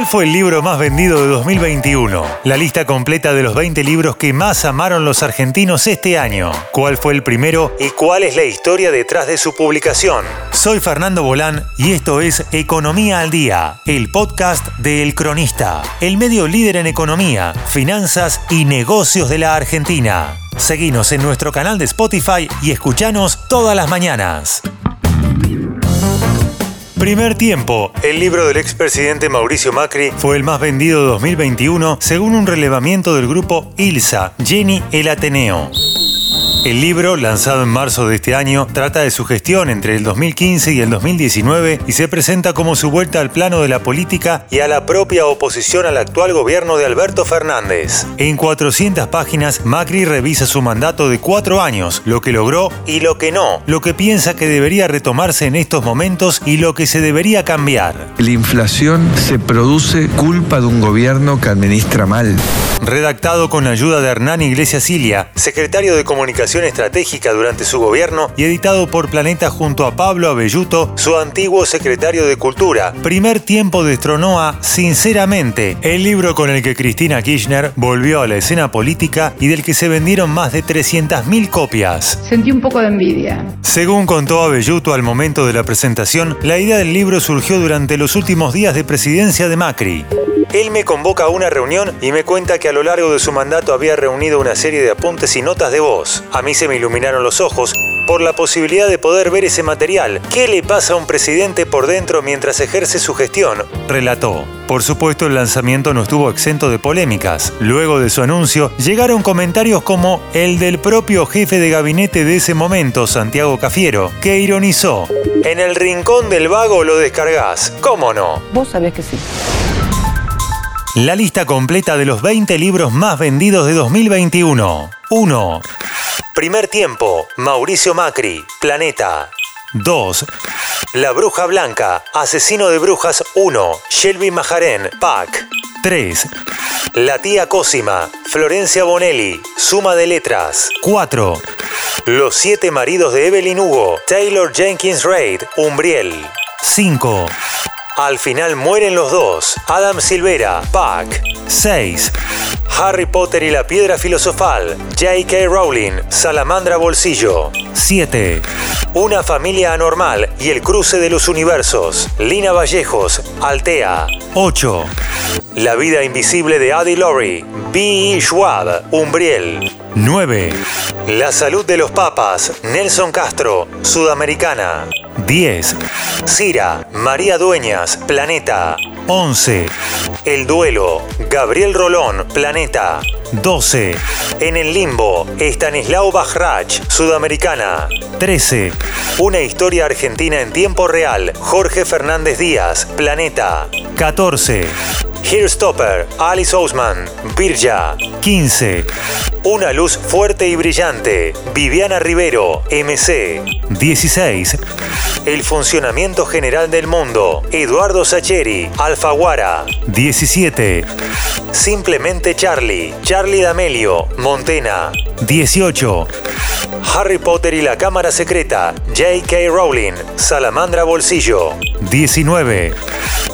¿Cuál fue el libro más vendido de 2021? La lista completa de los 20 libros que más amaron los argentinos este año. ¿Cuál fue el primero y cuál es la historia detrás de su publicación? Soy Fernando Bolán y esto es Economía al Día, el podcast de El Cronista, el medio líder en economía, finanzas y negocios de la Argentina. Seguinos en nuestro canal de Spotify y escuchanos todas las mañanas. Primer tiempo. El libro del expresidente Mauricio Macri fue el más vendido de 2021 según un relevamiento del grupo ILSA, Jenny el Ateneo. El libro, lanzado en marzo de este año, trata de su gestión entre el 2015 y el 2019 y se presenta como su vuelta al plano de la política y a la propia oposición al actual gobierno de Alberto Fernández. En 400 páginas, Macri revisa su mandato de cuatro años, lo que logró y lo que no, lo que piensa que debería retomarse en estos momentos y lo que se debería cambiar. La inflación se produce culpa de un gobierno que administra mal. Redactado con ayuda de Hernán Iglesias Cilia, secretario de Comunicación Estratégica durante su gobierno y editado por Planeta junto a Pablo Abelluto, su antiguo secretario de Cultura. Primer tiempo destronó a Sinceramente, el libro con el que Cristina Kirchner volvió a la escena política y del que se vendieron más de 300.000 copias. Sentí un poco de envidia. Según contó Abelluto al momento de la presentación, la idea del libro surgió durante los últimos días de presidencia de Macri. Él me convoca a una reunión y me cuenta que a lo largo de su mandato había reunido una serie de apuntes y notas de voz. A mí se me iluminaron los ojos por la posibilidad de poder ver ese material. ¿Qué le pasa a un presidente por dentro mientras ejerce su gestión? Relató. Por supuesto, el lanzamiento no estuvo exento de polémicas. Luego de su anuncio, llegaron comentarios como el del propio jefe de gabinete de ese momento, Santiago Cafiero, que ironizó. En el rincón del vago lo descargas. ¿Cómo no? Vos sabés que sí. La lista completa de los 20 libros más vendidos de 2021. 1. Primer tiempo, Mauricio Macri, Planeta. 2. La Bruja Blanca, Asesino de Brujas 1, Shelby Majarén, PAC. 3. La Tía Cosima, Florencia Bonelli, Suma de Letras. 4. Los Siete Maridos de Evelyn Hugo, Taylor Jenkins Reid, Umbriel. 5. Al final mueren los dos. Adam Silvera, Pac. 6. Harry Potter y la Piedra Filosofal. J.K. Rowling, Salamandra Bolsillo. 7. Una familia anormal y el cruce de los universos. Lina Vallejos, Altea. 8. La vida invisible de Adi Laurie. B. Schwab, Umbriel. 9. La salud de los papas. Nelson Castro, Sudamericana. 10. Cira, María Dueñas, Planeta. 11. El duelo, Gabriel Rolón, Planeta. 12. En el limbo, Estanislao Bajrach, Sudamericana. 13. Una historia argentina en tiempo real, Jorge Fernández Díaz, Planeta. 14. Stopper, Alice Ousman, Birja. 15. Una luz fuerte y brillante, Viviana Rivero, MC. 16. El funcionamiento general del mundo, Eduardo Sacheri, Alfaguara. 17. Simplemente Charlie, Charlie D'Amelio, Montena. 18. Harry Potter y la Cámara Secreta, J.K. Rowling, Salamandra Bolsillo. 19.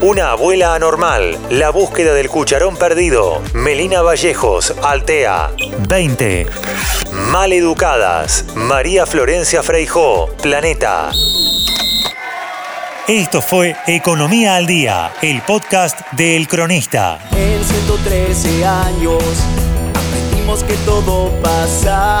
Una abuela anormal, La búsqueda del cucharón perdido, Melina Vallejos, Altea. 20. Maleducadas, María Florencia Freijó, Planeta. Esto fue Economía al Día, el podcast de El Cronista. En 113 años aprendimos que todo pasa.